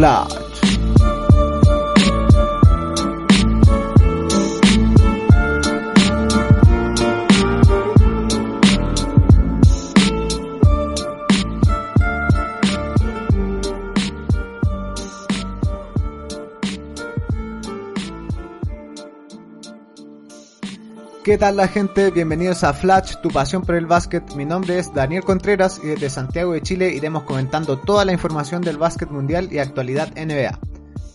Flash. ¿Qué tal la gente? Bienvenidos a Flash, tu pasión por el básquet. Mi nombre es Daniel Contreras y desde Santiago de Chile iremos comentando toda la información del básquet mundial y actualidad NBA.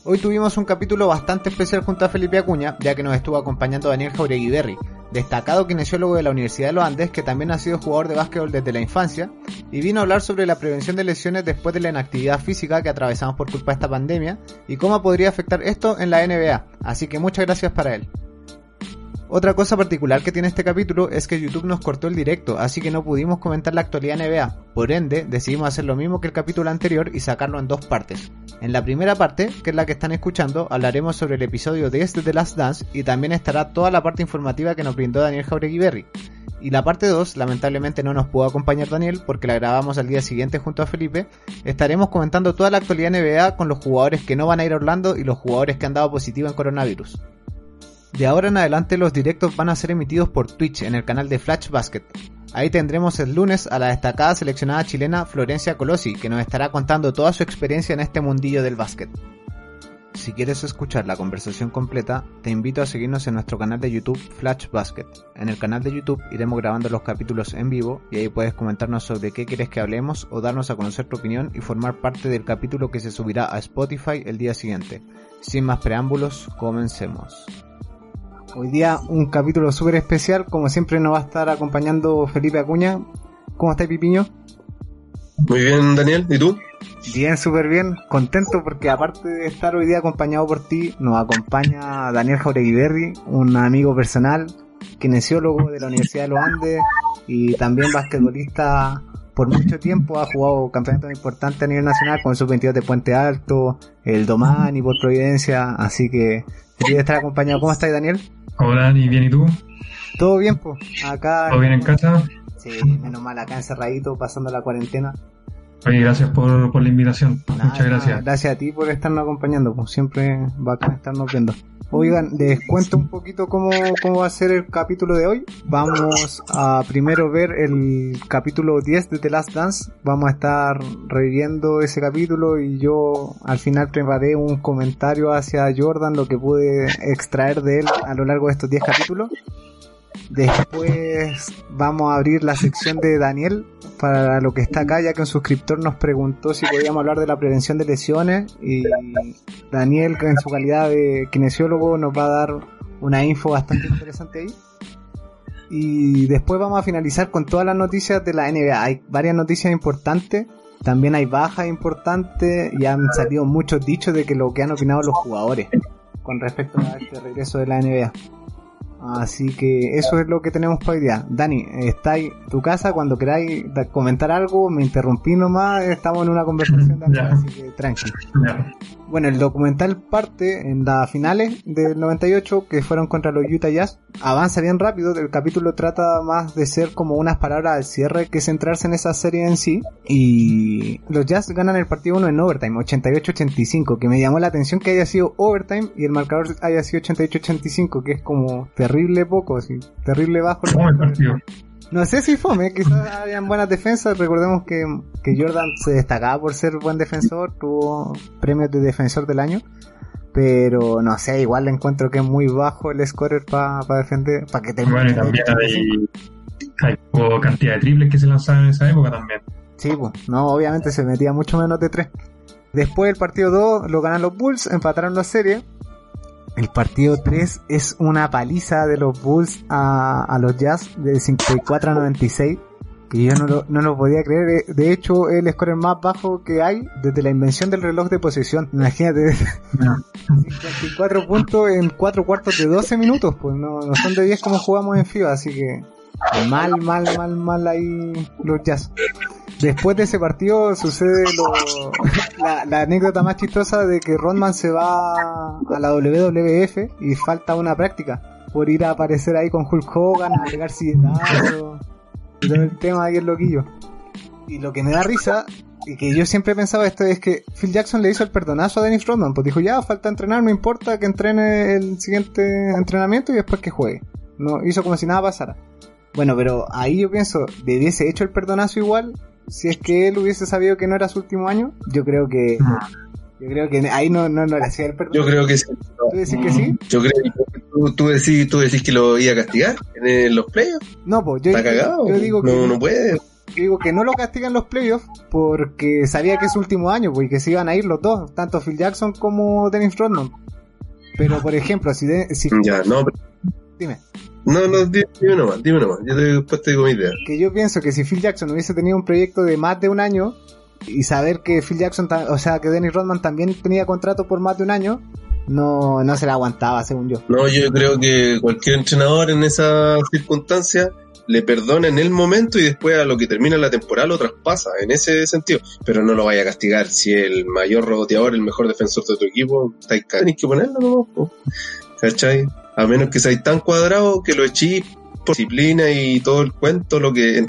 Hoy tuvimos un capítulo bastante especial junto a Felipe Acuña, ya que nos estuvo acompañando Daniel Jauregui Berry, destacado kinesiólogo de la Universidad de los Andes que también ha sido jugador de básquetbol desde la infancia, y vino a hablar sobre la prevención de lesiones después de la inactividad física que atravesamos por culpa de esta pandemia y cómo podría afectar esto en la NBA. Así que muchas gracias para él. Otra cosa particular que tiene este capítulo es que YouTube nos cortó el directo, así que no pudimos comentar la actualidad NBA. Por ende, decidimos hacer lo mismo que el capítulo anterior y sacarlo en dos partes. En la primera parte, que es la que están escuchando, hablaremos sobre el episodio 10 de The Last Dance y también estará toda la parte informativa que nos brindó Daniel Jauregui Berry. Y la parte 2, lamentablemente no nos pudo acompañar Daniel porque la grabamos al día siguiente junto a Felipe. Estaremos comentando toda la actualidad NBA con los jugadores que no van a ir a Orlando y los jugadores que han dado positivo en coronavirus. De ahora en adelante los directos van a ser emitidos por Twitch en el canal de Flash Basket. Ahí tendremos el lunes a la destacada seleccionada chilena Florencia Colosi, que nos estará contando toda su experiencia en este mundillo del básquet. Si quieres escuchar la conversación completa, te invito a seguirnos en nuestro canal de YouTube Flash Basket. En el canal de YouTube iremos grabando los capítulos en vivo y ahí puedes comentarnos sobre qué quieres que hablemos o darnos a conocer tu opinión y formar parte del capítulo que se subirá a Spotify el día siguiente. Sin más preámbulos, comencemos. Hoy día un capítulo súper especial, como siempre nos va a estar acompañando Felipe Acuña. ¿Cómo estás, Pipiño? Muy bien, Daniel. ¿Y tú? Bien, súper bien. Contento porque aparte de estar hoy día acompañado por ti, nos acompaña Daniel Jauregui un amigo personal, kinesiólogo de la Universidad de los Andes y también basquetbolista por mucho tiempo. Ha jugado campeonatos importantes a nivel nacional con el sub-22 de Puente Alto, el Domán y por Providencia. Así que quería estar acompañado. ¿Cómo estás, Daniel? Hola, Dani, ¿bien y tú? Todo bien, pues. Acá. ¿Todo bien en casa? Sí, menos mal, acá encerradito, pasando la cuarentena. Oye, gracias por, por la invitación. Muchas gracias. gracias a ti por estarnos acompañando, pues siempre a estarnos viendo. Oigan, les cuento un poquito cómo, cómo va a ser el capítulo de hoy. Vamos a primero ver el capítulo 10 de The Last Dance. Vamos a estar reviviendo ese capítulo y yo al final preparé un comentario hacia Jordan, lo que pude extraer de él a lo largo de estos 10 capítulos. Después vamos a abrir la sección de Daniel para lo que está acá, ya que un suscriptor nos preguntó si podíamos hablar de la prevención de lesiones y Daniel, en su calidad de kinesiólogo, nos va a dar una info bastante interesante ahí. Y después vamos a finalizar con todas las noticias de la NBA. Hay varias noticias importantes, también hay bajas importantes y han salido muchos dichos de que lo que han opinado los jugadores con respecto a este regreso de la NBA. Así que eso es lo que tenemos para hoy día. Dani, está ahí tu casa, cuando queráis comentar algo, me interrumpí nomás, estamos en una conversación, así que tranqui. Bueno, el documental parte en las finales del 98 que fueron contra los Utah Jazz. Avanza bien rápido, el capítulo trata más de ser como unas palabras al cierre que centrarse en esa serie en sí. Y los Jazz ganan el partido 1 en overtime, 88-85, que me llamó la atención que haya sido overtime y el marcador haya sido 88-85, que es como terrible poco, así, terrible bajo. el partido. No sé si fome, quizás habían buenas defensas. Recordemos que, que Jordan se destacaba por ser buen defensor, tuvo premios de defensor del año. Pero no sé, igual le encuentro que es muy bajo el scorer para defender, para que termine. Bueno, y también hay, hay cantidad de triples que se lanzaban en esa época también. Sí, pues, no, obviamente se metía mucho menos de tres. Después del partido 2 lo ganan los Bulls, empataron la serie el partido 3 es una paliza de los Bulls a, los Jazz de 54 a 96. Que yo no lo, no lo podía creer. De hecho, el score más bajo que hay desde la invención del reloj de posesión. Imagínate. 54 puntos en 4 cuartos de 12 minutos. Pues no, no son de 10 como jugamos en FIBA. Así que mal, mal, mal, mal ahí los Jazz. Después de ese partido sucede lo, la, anécdota más chistosa de que Rodman se va a la WWF y falta una práctica por ir a aparecer ahí con Hulk Hogan, a pegar y todo el tema ahí es loquillo. Y lo que me da risa y que yo siempre he pensado esto es que Phil Jackson le hizo el perdonazo a Dennis Rodman, pues dijo ya falta entrenar, no importa que entrene el siguiente entrenamiento y después que juegue. No hizo como si nada pasara. Bueno, pero ahí yo pienso, debiese hecho el perdonazo igual, si es que él hubiese sabido que no era su último año, yo creo que yo creo que ahí no, no, no le hacía el perdón. Yo creo que sí. ¿Tú decís que sí? Yo creo que tú, tú, decís, tú decís que lo iba a castigar en los playoffs. No, pues yo, Está cagado. yo digo que no, no puede. yo digo que no lo castigan los playoffs porque sabía que es su último año, pues, y que se iban a ir los dos, tanto Phil Jackson como Dennis Rodman. Pero por ejemplo, si, de- si Ya, no, pero- dime, no, no, di- dime nomás, dime nomás. Yo te, después te digo mi idea. que yo pienso que si Phil Jackson hubiese tenido un proyecto de más de un año y saber que Phil Jackson, o sea, que Dennis Rodman también tenía contrato por más de un año, no, no se la aguantaba, según yo. No, yo creo que cualquier entrenador en esa circunstancia le perdona en el momento y después a lo que termina la temporada lo traspasa, en ese sentido. Pero no lo vaya a castigar si el mayor reboteador, el mejor defensor de tu equipo, tenéis que ponerlo po. ¿cachai? A menos que seáis tan cuadrado que lo echéis por disciplina y todo el cuento, lo que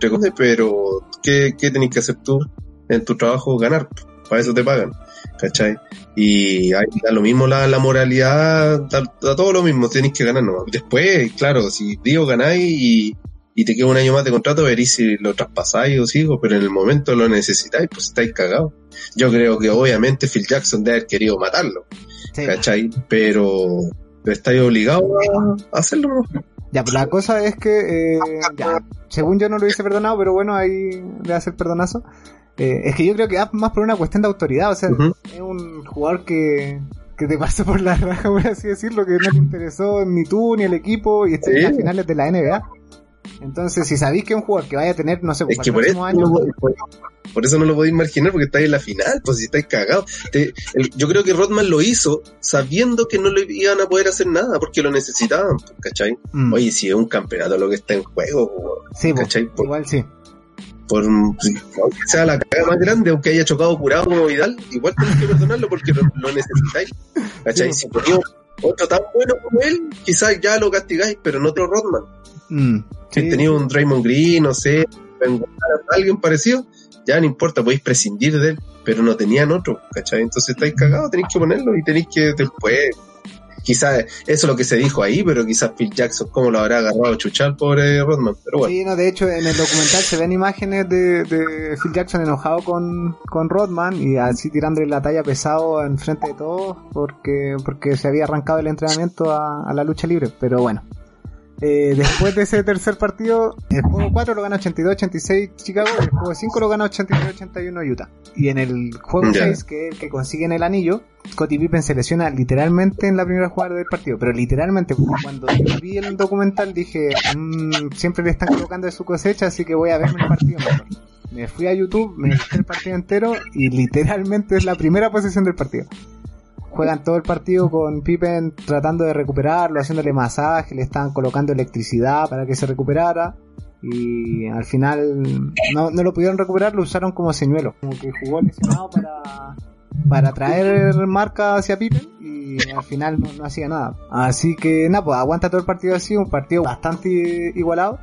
comillas, pero ¿qué, qué tenéis que hacer tú en tu trabajo? Ganar, para eso te pagan, ¿cachai? Y ahí da lo mismo la, la moralidad, da, da todo lo mismo, tenéis que ganar nomás. Después, claro, si digo ganáis y, y te queda un año más de contrato, veréis si lo traspasáis o sigo, pero en el momento lo necesitáis, pues estáis cagados. Yo creo que obviamente Phil Jackson debe haber querido matarlo, Sí. ¿cachai? Pero, pero estáis obligados a hacerlo. Ya, pues la cosa es que, eh, ya, según yo no lo hubiese perdonado, pero bueno, ahí le hace el perdonazo. Eh, es que yo creo que va más por una cuestión de autoridad, o sea, es un jugador que, que te pasó por la raja, por así decirlo, que no te interesó ni tú ni el equipo y está en las finales de la NBA. Entonces, si sabéis que es un jugador que vaya a tener, no sé, Es que por eso, no lo- por, eso no lo podéis marginar porque estáis en la final, pues si estáis cagados. Te- el- yo creo que Rodman lo hizo sabiendo que no le iban a poder hacer nada porque lo necesitaban, pues, ¿cachai? mm, Oye, si es un campeonato lo que está en juego, pues, sí, ¿cachai? Por, igual sí. por aunque sea la caga más grande, aunque haya chocado curado como Vidal, igual tenés que perdonarlo porque lo, lo necesitáis. ¿Cachai? Sí. Si ponía otro tan bueno como él, quizás ya lo castigáis, pero no otro Rodman. Mm, Si sí, tenía un Draymond Green, no sé, alguien parecido, ya no importa, podéis prescindir de él, pero no tenían otro, ¿cachai? Entonces estáis cagados, tenéis que ponerlo y tenéis que después, quizás eso es lo que se dijo ahí, pero quizás Phil Jackson, cómo lo habrá agarrado a chuchar, pobre Rodman, pero bueno. Sí, no, de hecho en el documental se ven imágenes de, de Phil Jackson enojado con, con Rodman y así tirándole la talla pesado en frente de todos porque, porque se había arrancado el entrenamiento a, a la lucha libre, pero bueno. Eh, después de ese tercer partido, el juego 4 lo gana 82-86 Chicago y el juego 5 lo gana 83-81 Utah. Y en el juego Ya. 6, que es el que consiguen el anillo, Scottie Pippen se lesiona literalmente en la primera jugada del partido, pero literalmente cuando yo vi el documental dije, "Mm, siempre le están colocando de su cosecha, así que voy a verme el partido mejor. Me fui a YouTube, me busqué el partido entero y literalmente es la primera posición del partido. Juegan todo el partido con Pippen tratando de recuperarlo, haciéndole masaje, le estaban colocando electricidad para que se recuperara. Y al final no, no lo pudieron recuperar, lo usaron como señuelo. Como que jugó lesionado para, para traer marca hacia Pippen y al final no, hacía nada. Así que nada, pues aguanta todo el partido así, un partido bastante igualado.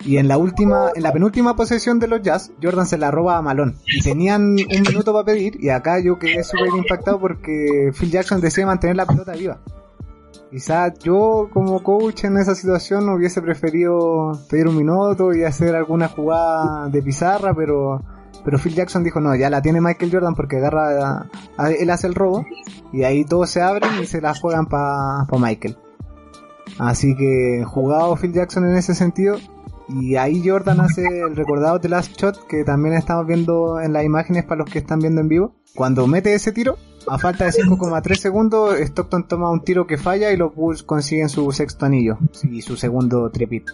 Y en la última, en la penúltima posesión de los Jazz, Jordan se la roba a Malone. Y tenían un minuto para pedir, y acá yo quedé súper impactado porque Phil Jackson decía mantener la pelota viva. Quizás yo como coach en esa situación hubiese preferido pedir un minuto y hacer alguna jugada de pizarra, pero pero Phil Jackson dijo no, ya la tiene Michael Jordan porque agarra, a- él hace el robo y ahí todos se abren y se la juegan para Michael. Así que jugado Phil Jackson en ese sentido y ahí Jordan hace el recordado de Last Shot que también estamos viendo en las imágenes para los que están viendo en vivo. Cuando mete ese tiro, a falta de 5,3 segundos, Stockton toma un tiro que falla y los Bulls consiguen su sexto anillo y su segundo trepit.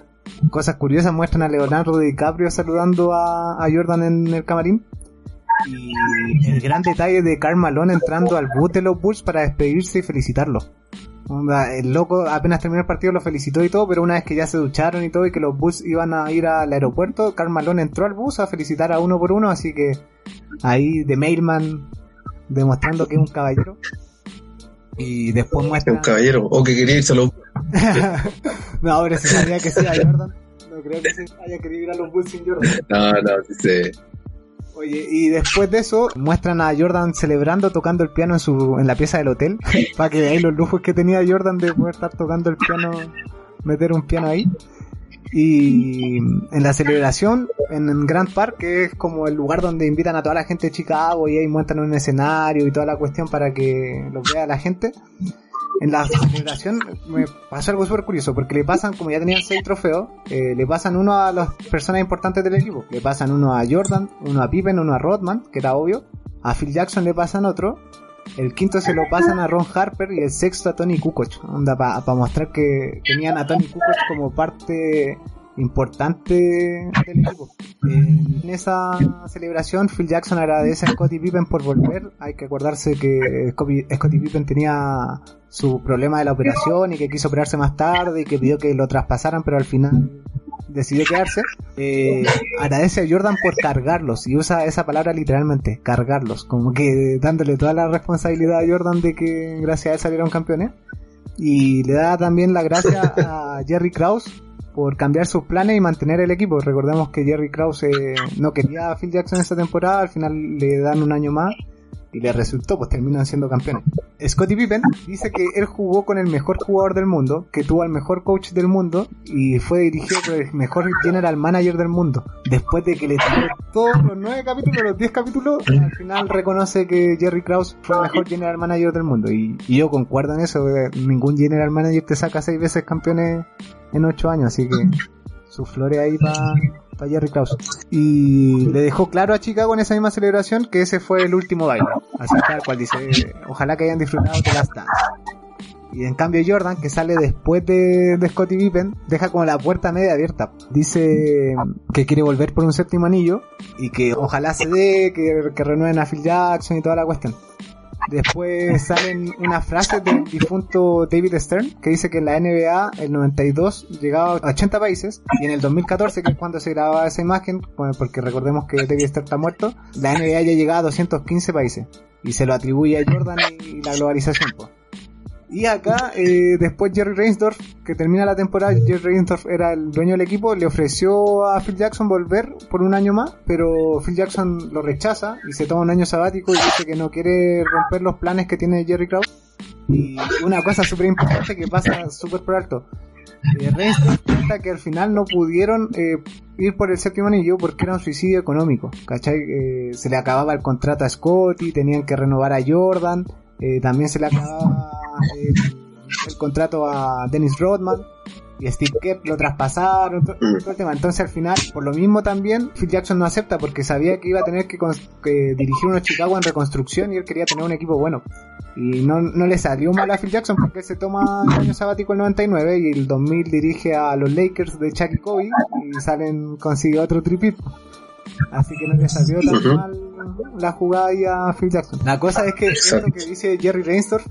Cosas curiosas muestran a Leonardo DiCaprio saludando a, a Jordan en el camarín. Y el gran detalle de Karl Malone entrando al boot de los Bulls para despedirse y felicitarlo. El loco apenas terminó el partido lo felicitó y todo, pero una vez que ya se ducharon y todo y que los Bulls iban a ir al aeropuerto, Karl Malone entró al bus a felicitar a uno por uno, así que ahí de Mailman demostrando que es un caballero. Y después Es muestra... un caballero, o que quería irse a los... no, ahora se sabía que sea Jordan. No creo que se haya querido ir a los Bulls sin Jordan. No, no, sí sé. Oye, y después de eso muestran a Jordan celebrando tocando el piano en su en la pieza del hotel para que veáis los lujos que tenía Jordan de poder estar tocando el piano, meter un piano ahí. Y en la celebración en Grand Park, que es como el lugar donde invitan a toda la gente de Chicago y ahí muestran un escenario y toda la cuestión para que lo vea la gente. En la celebración me pasó algo súper curioso porque le pasan, como ya tenían seis trofeos, eh, le pasan uno a las personas importantes del equipo. Le pasan uno a Jordan, uno a Pippen, uno a Rodman, que era obvio. A Phil Jackson le pasan otro. El quinto se lo pasan a Ron Harper y el sexto a Tony Kukoc. Onda, para mostrar que tenían a Tony Kukoc como parte importante del equipo. En esa celebración, Phil Jackson agradece a Scottie Pippen por volver. Hay que acordarse que Scottie Pippen tenía su problema de la operación y que quiso operarse más tarde y que pidió que lo traspasaran, pero al final decidió quedarse. Eh, agradece a Jordan por cargarlos y usa esa palabra literalmente, cargarlos, como que dándole toda la responsabilidad a Jordan de que gracias a él salieron campeones. Y le da también la gracia a Jerry Krause por cambiar sus planes y mantener el equipo. Recordemos que Jerry Krause no quería a Phil Jackson esta temporada, al final le dan un año más y le resultó, pues terminan siendo campeones. Scottie Pippen dice que él jugó con el mejor jugador del mundo, que tuvo al mejor coach del mundo y fue dirigido por el mejor general manager del mundo. Después de que le tiró todos los nueve capítulos, los diez capítulos, al final reconoce que Jerry Krause fue el mejor general manager del mundo. Y, yo concuerdo en eso, ningún general manager te saca seis veces campeones en ocho años, así que su flores ahí para Jerry Krause. Y le dejó claro a Chicago en esa misma celebración que ese fue el último baile. Así tal cual dice, ojalá que hayan disfrutado de las. Y en cambio Jordan, que sale después de, de Scottie Pippen, deja como la puerta media abierta. Dice que quiere volver por un séptimo anillo y que ojalá se dé, que, que renueven a Phil Jackson y toda la cuestión. Después salen unas frases del difunto David Stern que dice que en la NBA el 92 llegaba a 80 países y en el 2014, que es cuando se grababa esa imagen, porque recordemos que David Stern está muerto, la NBA ya llegaba a 215 países y se lo atribuye a Jordan y la globalización. Pues. Y acá, eh, después Jerry Reinsdorf, que termina la temporada, Jerry Reinsdorf era el dueño del equipo, le ofreció a Phil Jackson volver por un año más, pero Phil Jackson lo rechaza y se toma un año sabático y dice que no quiere romper los planes que tiene Jerry Krause. Y una cosa súper importante que pasa súper por alto. Eh, Reinsdorf cuenta que al final no pudieron eh, ir por el séptimo anillo porque era un suicidio económico, ¿cachai? Eh, se le acababa el contrato a Scotty, tenían que renovar a Jordan, eh, también se le acababa el, contrato a Dennis Rodman y Steve Kerr lo traspasaron, todo, el tema. Entonces al final, por lo mismo también, Phil Jackson no acepta porque sabía que iba a tener que, dirigir unos Chicago en reconstrucción y él quería tener un equipo bueno. Y no, no le salió mal a Phil Jackson porque se toma el año sabático el 99 y el 2000 dirige a los Lakers de Chuck y Kobe y salen, consigue otro tripit. Así que no le salió tan mal la jugada ahí a Phil Jackson. La cosa es que esto que dice Jerry Reinsdorf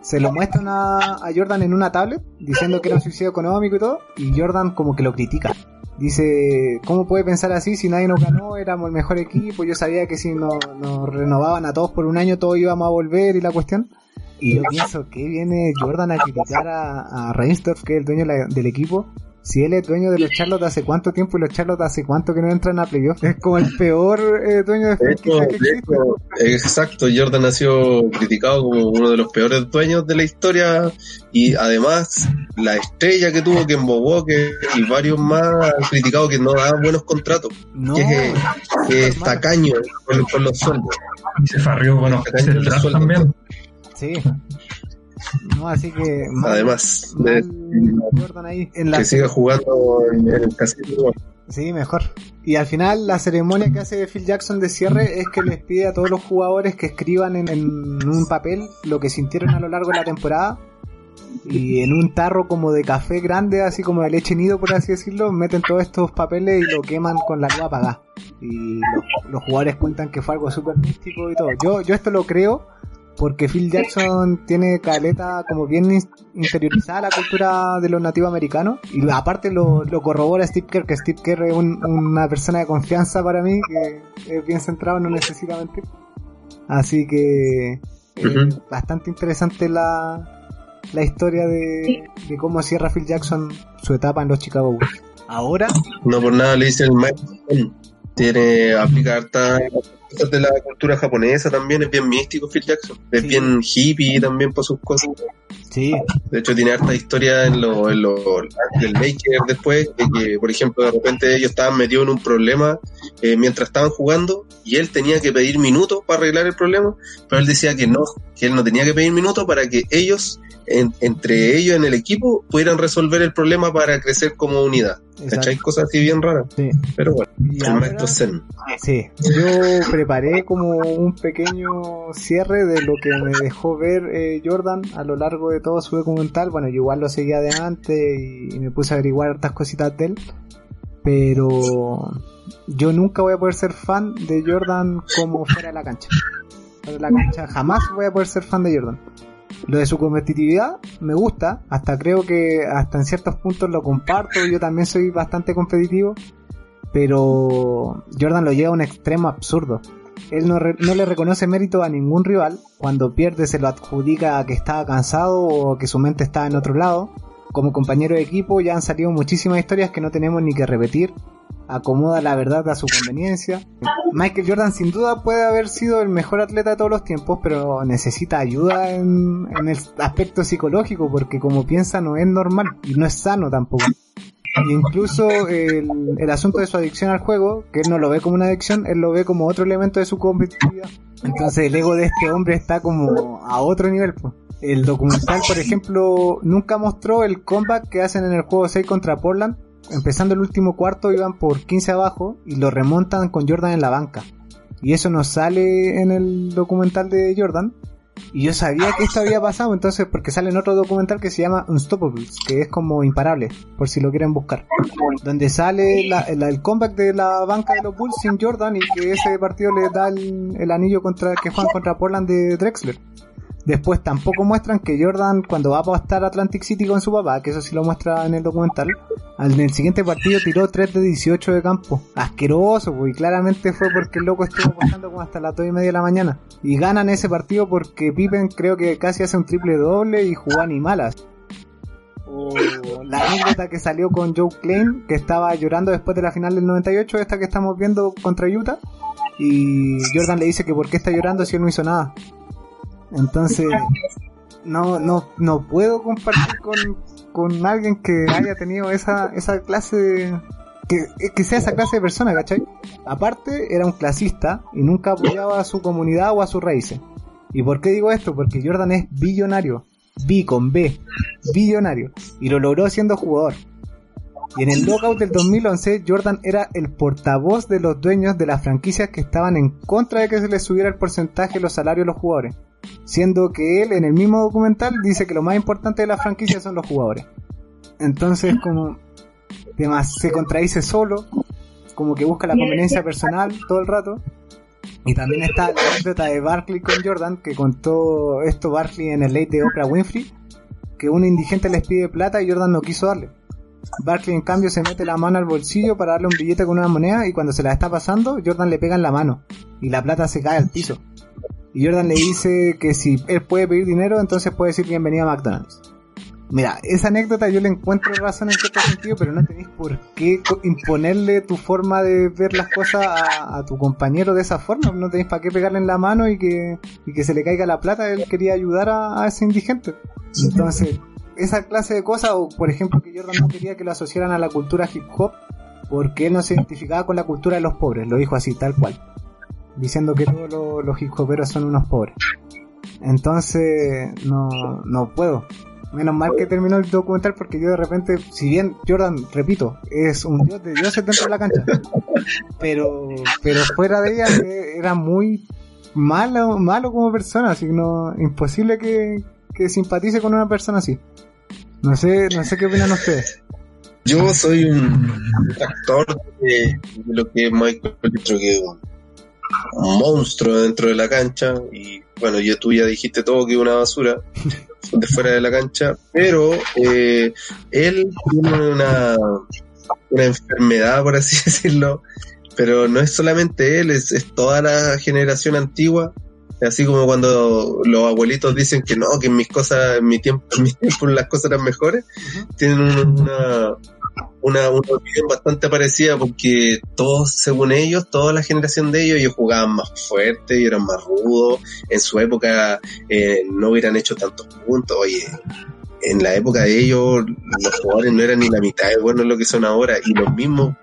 se lo muestran a, Jordan en una tablet diciendo que era un suicidio económico y todo, y Jordan como que lo critica. Dice, ¿cómo puede pensar así si nadie nos ganó? Éramos el mejor equipo, yo sabía que si nos, renovaban a todos por un año todos íbamos a volver y la cuestión. Y yo pienso que viene Jordan a criticar a, a Reinsdorf, que es el dueño del equipo, si él es dueño de los Charlotte hace cuánto tiempo y los Charlotte hace cuánto que no entran a playoff, es como el peor eh, dueño de franquicia que existe. exacto, Jordan ha sido criticado como uno de los peores dueños de la historia y además la estrella que tuvo que embobó que y varios más han criticado que no da buenos contratos, no, que, es, tacaño con, los sueldos. Y se farrió con los también. Sí. No, así que. Además, que siga jugando en, el casino. Sí, mejor. Y al final, la ceremonia que hace Phil Jackson de cierre es que les pide a todos los jugadores que escriban en, un papel lo que sintieron a lo largo de la temporada. Y en un tarro como de café grande, así como de leche nido, por así decirlo, meten todos estos papeles y lo queman con la luz apagada. Y los, los jugadores cuentan que fue algo súper místico y todo. Yo, yo esto lo creo porque Phil Jackson tiene caleta como bien interiorizada la cultura de los nativos americanos y aparte lo, corrobora Steve Kerr, que Steve Kerr es una persona de confianza para mí, que es bien centrado, no necesita mentir. Así que es bastante interesante la, la historia de, cómo cierra Phil Jackson su etapa en los Chicago Bulls. Ahora... No por nada le dicen el Tiene, aplica harta cosas de la cultura japonesa también, es bien místico Phil Jackson, es Sí. bien hippie también por sus cosas. Sí, De hecho, tiene harta historia en lo, en lo del Laker después, de que, por ejemplo, de repente ellos estaban metidos en un problema eh, mientras estaban jugando y él tenía que pedir minutos para arreglar el problema, pero él decía que no, que él no tenía que pedir minutos para que ellos, en- entre ellos en el equipo, pudieran resolver el problema para crecer como unidad. exacto. ¿Cachai? Cosas así bien raras. Sí. Pero bueno, el maestro Zen. Sí, yo preparé como un pequeño cierre de lo que me dejó ver eh, Jordan a lo largo de todo su documental. Bueno, yo igual lo seguía de antes y, me puse a averiguar hartas cositas de él. Pero yo nunca voy a poder ser fan de Jordan como fuera de la cancha. Fuera de la cancha jamás voy a poder ser fan de Jordan. Lo de su competitividad me gusta, hasta creo que hasta en ciertos puntos lo comparto, yo también soy bastante competitivo, pero Jordan lo lleva a un extremo absurdo. Él no, le reconoce mérito a ningún rival, cuando pierde se lo adjudica a que estaba cansado o que su mente estaba en otro lado. Como compañero de equipo ya han salido muchísimas historias que no tenemos ni que repetir. Acomoda la verdad a su conveniencia. Michael Jordan sin duda puede haber sido el mejor atleta de todos los tiempos, pero necesita ayuda en el aspecto psicológico porque como piensa no es normal y no es sano tampoco. Incluso el, el asunto de su adicción al juego, que él no lo ve como una adicción, él lo ve como otro elemento de su competitividad. Entonces el ego de este hombre está como a otro nivel. po. El documental, por ejemplo, nunca mostró el comeback que hacen en el juego 6 contra Portland. Empezando el último cuarto iban por 15 abajo y lo remontan con Jordan en la banca. Y eso no sale en el documental de Jordan. Y yo sabía que esto había pasado, entonces, porque sale en otro documental que se llama Unstoppables, que es como imparable, por si lo quieren buscar. Donde sale el comeback de la banca de los Bulls sin Jordan y que ese partido le da el, el anillo contra que juegan contra Portland de Drexler. Después tampoco muestran que Jordan cuando va a apostar a Atlantic City con su papá, que eso sí lo muestra en el documental, al- en el siguiente partido tiró 3 de 18 de campo. Asqueroso, pues, y claramente fue porque el loco estuvo apostando como hasta las 2 y media de la mañana. Y ganan ese partido porque Pippen creo que casi hace un triple doble y jugó animalas. O la anécdota que salió con Joe Klein, que estaba llorando después de la final del 98, esta que estamos viendo contra Utah. Y Jordan le dice que por qué está llorando si él no hizo nada. Entonces, no, no, no puedo compartir con, con alguien que haya tenido esa, esa clase de, que, que sea esa clase de persona, ¿cachai? Aparte, era un clasista y nunca apoyaba a su comunidad o a sus raíces. ¿Y por qué digo esto? Porque Jordan es billonario. B con B. Billonario. Y lo logró siendo jugador. Y en el lockout del 2011, Jordan era el portavoz de los dueños de las franquicias que estaban en contra de que se les subiera el porcentaje de los salarios a los jugadores. Siendo que él, en el mismo documental, dice que lo más importante de las franquicias son los jugadores. Entonces, como además se contradice solo, como que busca la conveniencia personal todo el rato. Y también está la anécdota de Barkley con Jordan, que contó esto Barkley en el late de Oprah Winfrey, que un indigente les pide plata y Jordan no quiso darle. Barkley en cambio se mete la mano al bolsillo para darle un billete con una moneda y cuando se la está pasando, Jordan le pega en la mano y la plata se cae al piso. Y Jordan le dice que si él puede pedir dinero, entonces puede decir bienvenido a McDonald's. Mira, esa anécdota yo le encuentro razón en cierto sentido, pero no tenéis por qué imponerle tu forma de ver las cosas a, a tu compañero de esa forma. No tenéis para qué pegarle en la mano y que, y que se le caiga la plata. Él quería ayudar a, a ese indigente. Entonces, esa clase de cosas, o por ejemplo que Jordan no quería que lo asociaran a la cultura hip hop, porque él no se identificaba con la cultura de los pobres, lo dijo así, tal cual. Diciendo que todos los, los hip son unos pobres. Entonces, no, no puedo. Menos mal que terminó el documental porque yo de repente, si bien Jordan, repito, es un dios de dioses dentro de la cancha, pero, pero fuera de ella eh, era muy malo, malo como persona, así que no, imposible que, que simpatice con una persona así. No sé, no sé qué opinan ustedes. Yo soy un actor de, lo que es Michael, creo monstruo dentro de la cancha y bueno, yo tú ya dijiste todo que es una basura de fuera de la cancha, pero eh, él tiene una, una enfermedad, por así decirlo, pero no es solamente él, es, es toda la generación antigua, así como cuando los abuelitos dicen que no, que en mis cosas, en mi tiempo, en mi tiempo las cosas eran mejores, tienen un- una, una, una opinión bastante parecida porque todos, según ellos, toda la generación de ellos, ellos jugaban más fuerte y eran más rudos. En su época eh, no hubieran hecho tantos puntos. Oye, en la época de ellos los jugadores no eran ni la mitad de buenos lo que son ahora y los mismos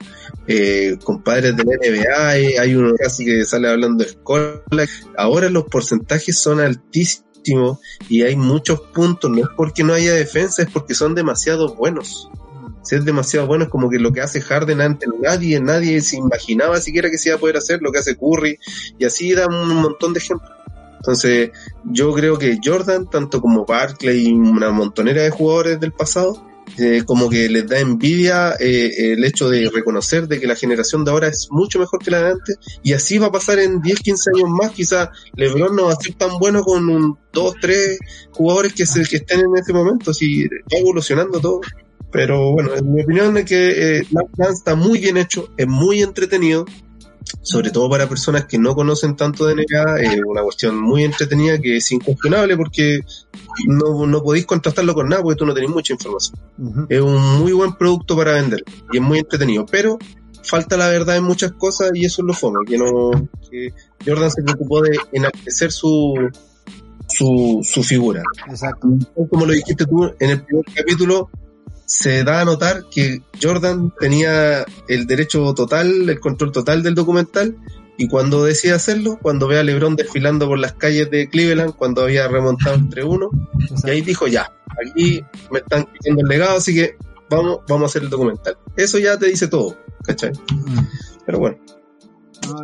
eh, compadres de la NBA hay, hay uno casi que sale hablando de escuela ahora los porcentajes son altísimos y hay muchos puntos no es porque no haya defensa es porque son demasiado buenos si es demasiado bueno es como que lo que hace Harden antes nadie nadie se imaginaba siquiera que se iba a poder hacer lo que hace Curry y así da un montón de ejemplos. Entonces, yo creo que Jordan, tanto como Barkley y una montonera de jugadores del pasado, eh, como que les da envidia eh, el hecho de reconocer de que la generación de ahora es mucho mejor que la de antes y así va a pasar en 10, 15 años más. Quizás LeBron no va a ser tan bueno con un 2, 3 jugadores que, se, que estén en ese momento si va evolucionando todo pero bueno, en mi opinión es que eh, Last está muy bien hecho, es muy entretenido sobre todo para personas que no conocen tanto de NBA, es una cuestión muy entretenida que es incuestionable porque no, no podéis contrastarlo con nada porque tú no tenés mucha información. Es un muy buen producto para vender y es muy entretenido, pero falta la verdad en muchas cosas y eso es lo fome, que no, que Jordan se preocupó de enaltecer su, su, su figura. Exacto. Como lo dijiste tú en el primer capítulo, se da a notar que Jordan tenía el derecho total, el control total del documental, y cuando decide hacerlo, cuando ve a LeBron desfilando por las calles de Cleveland, cuando había remontado entre uno, y ahí dijo, ya, aquí me están quitando el legado, así que vamos, vamos a hacer el documental. Eso ya te dice todo, ¿cachai? Mm. Pero bueno.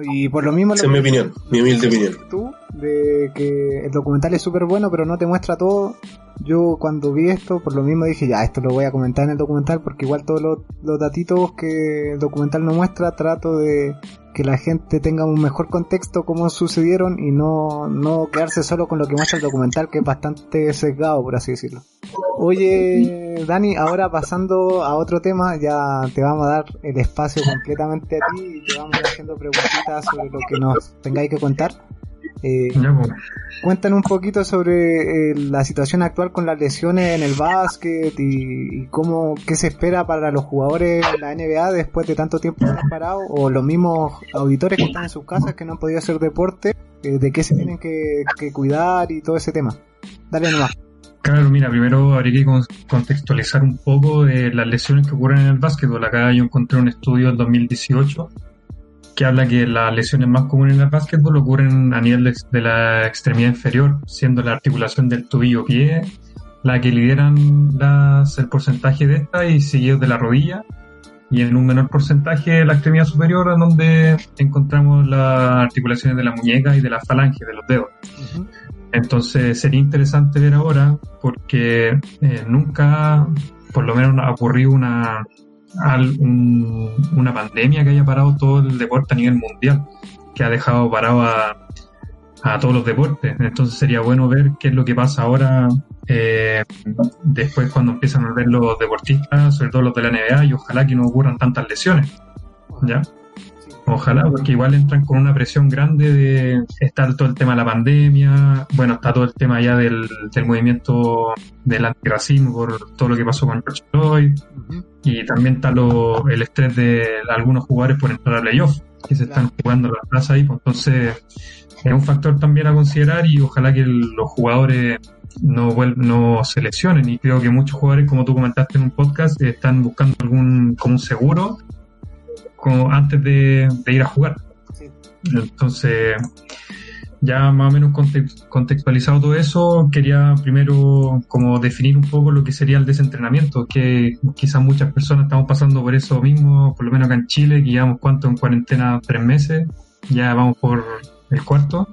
y por lo mismo... Esa es mi opinión, mi humilde opinión. Tú, de que el documental es súper bueno, pero no te muestra todo, yo cuando vi esto, por lo mismo dije, ya, esto lo voy a comentar en el documental, porque igual todos los, los datitos que el documental no muestra, trato de que la gente tenga un mejor contexto cómo sucedieron y no, no quedarse solo con lo que muestra el documental, que es bastante sesgado, por así decirlo. Oye, Dani, ahora pasando a otro tema, ya te vamos a dar el espacio completamente a ti y te vamos haciendo preguntitas sobre lo que nos tengáis que contar. Eh, pues. cuéntanos un poquito sobre eh, la situación actual con las lesiones en el básquet y, cómo qué se espera para los jugadores de la NBA después de tanto tiempo parado o los mismos auditores que están en sus casas que no han podido hacer deporte, eh, de qué se tienen que, cuidar y todo ese tema. Dale nomás. Claro, mira, primero habría que contextualizar un poco de las lesiones que ocurren en el básquetbol. Acá yo encontré un estudio en 2018 que habla que las lesiones más comunes en el básquetbol ocurren a nivel de, la extremidad inferior, siendo la articulación del tobillo-pie la que lideran las, el porcentaje de esta y seguido de la rodilla y en un menor porcentaje la extremidad superior en donde encontramos las articulaciones de la muñeca y de la falange de los dedos. Entonces sería interesante ver ahora porque eh, nunca por lo menos ha ocurrido una, una pandemia que haya parado todo el deporte a nivel mundial, que ha dejado parado a, todos los deportes. Entonces sería bueno ver qué es lo que pasa ahora eh, después cuando empiezan a ver los deportistas, sobre todo los de la NBA, y ojalá que no ocurran tantas lesiones. ¿Ya? Ojalá, porque igual entran con una presión grande de estar todo el tema de la pandemia, bueno, está todo el tema ya del, del movimiento del antirracismo por todo lo que pasó con George Floyd, y también está lo, el estrés de algunos jugadores por entrar a playoff, que se están jugando la plaza ahí, pues entonces es un factor también a considerar y ojalá que los jugadores no, no se lesionen. Y creo que muchos jugadores, como tú comentaste en un podcast, están buscando algún como un seguro como antes de, ir a jugar. Entonces, ya más o menos contextualizado todo eso, quería primero como definir un poco lo que sería el desentrenamiento, que quizás muchas personas estamos pasando por eso mismo, por lo menos acá en Chile, que llevamos cuánto en cuarentena, tres meses, ya vamos por el cuarto.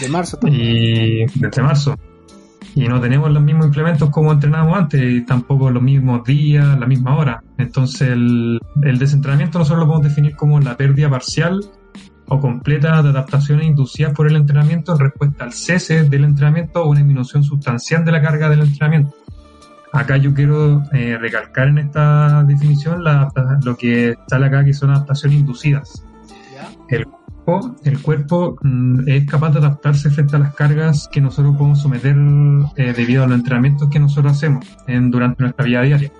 De marzo. Y desde marzo y no tenemos los mismos implementos como entrenábamos antes, tampoco los mismos días, la misma hora. Entonces el, el desentrenamiento nosotros lo podemos definir como la pérdida parcial o completa de adaptaciones inducidas por el entrenamiento en respuesta al cese del entrenamiento o una disminución sustancial de la carga del entrenamiento. Acá yo quiero eh, recalcar en esta definición la, lo que sale acá que son adaptaciones inducidas. El el cuerpo mm, es capaz de adaptarse frente a las cargas que nosotros podemos someter eh, debido a los entrenamientos que nosotros hacemos en, durante nuestra vida diaria.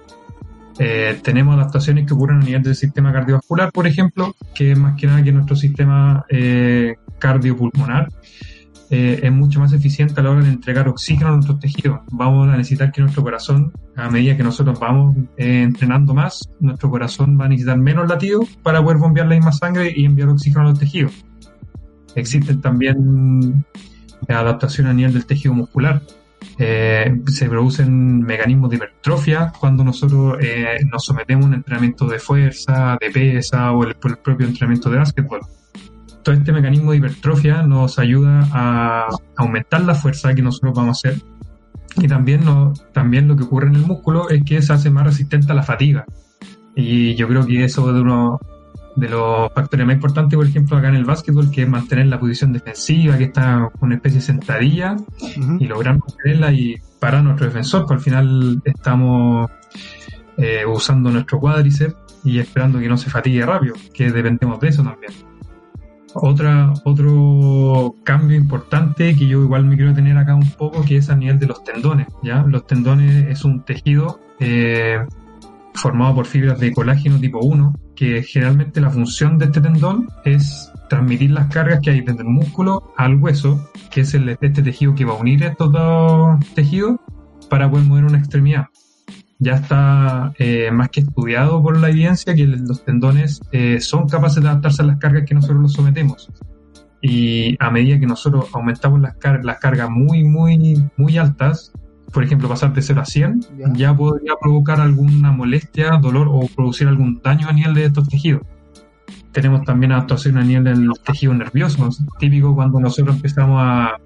Eh, tenemos adaptaciones que ocurren a nivel del sistema cardiovascular, por ejemplo, que es más que nada que nuestro sistema eh, cardiopulmonar eh, es mucho más eficiente a la hora de entregar oxígeno a nuestros tejidos. Vamos a necesitar que nuestro corazón, a medida que nosotros vamos eh, entrenando más, nuestro corazón va a necesitar menos latidos para poder bombear la misma sangre y enviar oxígeno a los tejidos. Existen también adaptaciones a nivel del tejido muscular. Eh, se producen mecanismos de hipertrofia cuando nosotros eh, nos sometemos a un entrenamiento de fuerza, de pesa o el, el propio entrenamiento de básquetbol. Todo este mecanismo de hipertrofia nos ayuda a aumentar la fuerza que nosotros vamos a hacer y también, no, también lo que ocurre en el músculo es que se hace más resistente a la fatiga. Y yo creo que eso es uno de los factores más importantes, por ejemplo, acá en el básquetbol, que es mantener la posición defensiva, que está una especie de sentadilla, y lograr mantenerla y parar a nuestro defensor, que al final estamos eh, usando nuestro cuádriceps y esperando que no se fatigue rápido, que dependemos de eso también. Otra, otro cambio importante que yo igual me quiero tener acá un poco, que es a nivel de los tendones, ¿ya? Los tendones es un tejido eh, formado por fibras de colágeno tipo 1, que generalmente la función de este tendón es transmitir las cargas que hay desde el músculo al hueso, que es el, este tejido que va a unir estos dos tejidos para poder mover una extremidad. Ya está eh, más que estudiado por la evidencia que los tendones eh, son capaces de adaptarse a las cargas que nosotros los sometemos. Y a medida que nosotros aumentamos las, car las cargas muy, muy, muy altas, por ejemplo, pasar de 0 a 100, ya. ya. podría provocar alguna molestia, dolor o producir algún daño a nivel de estos tejidos. Tenemos también adaptación a nivel del tejido nervioso, típico cuando nosotros empezamos a,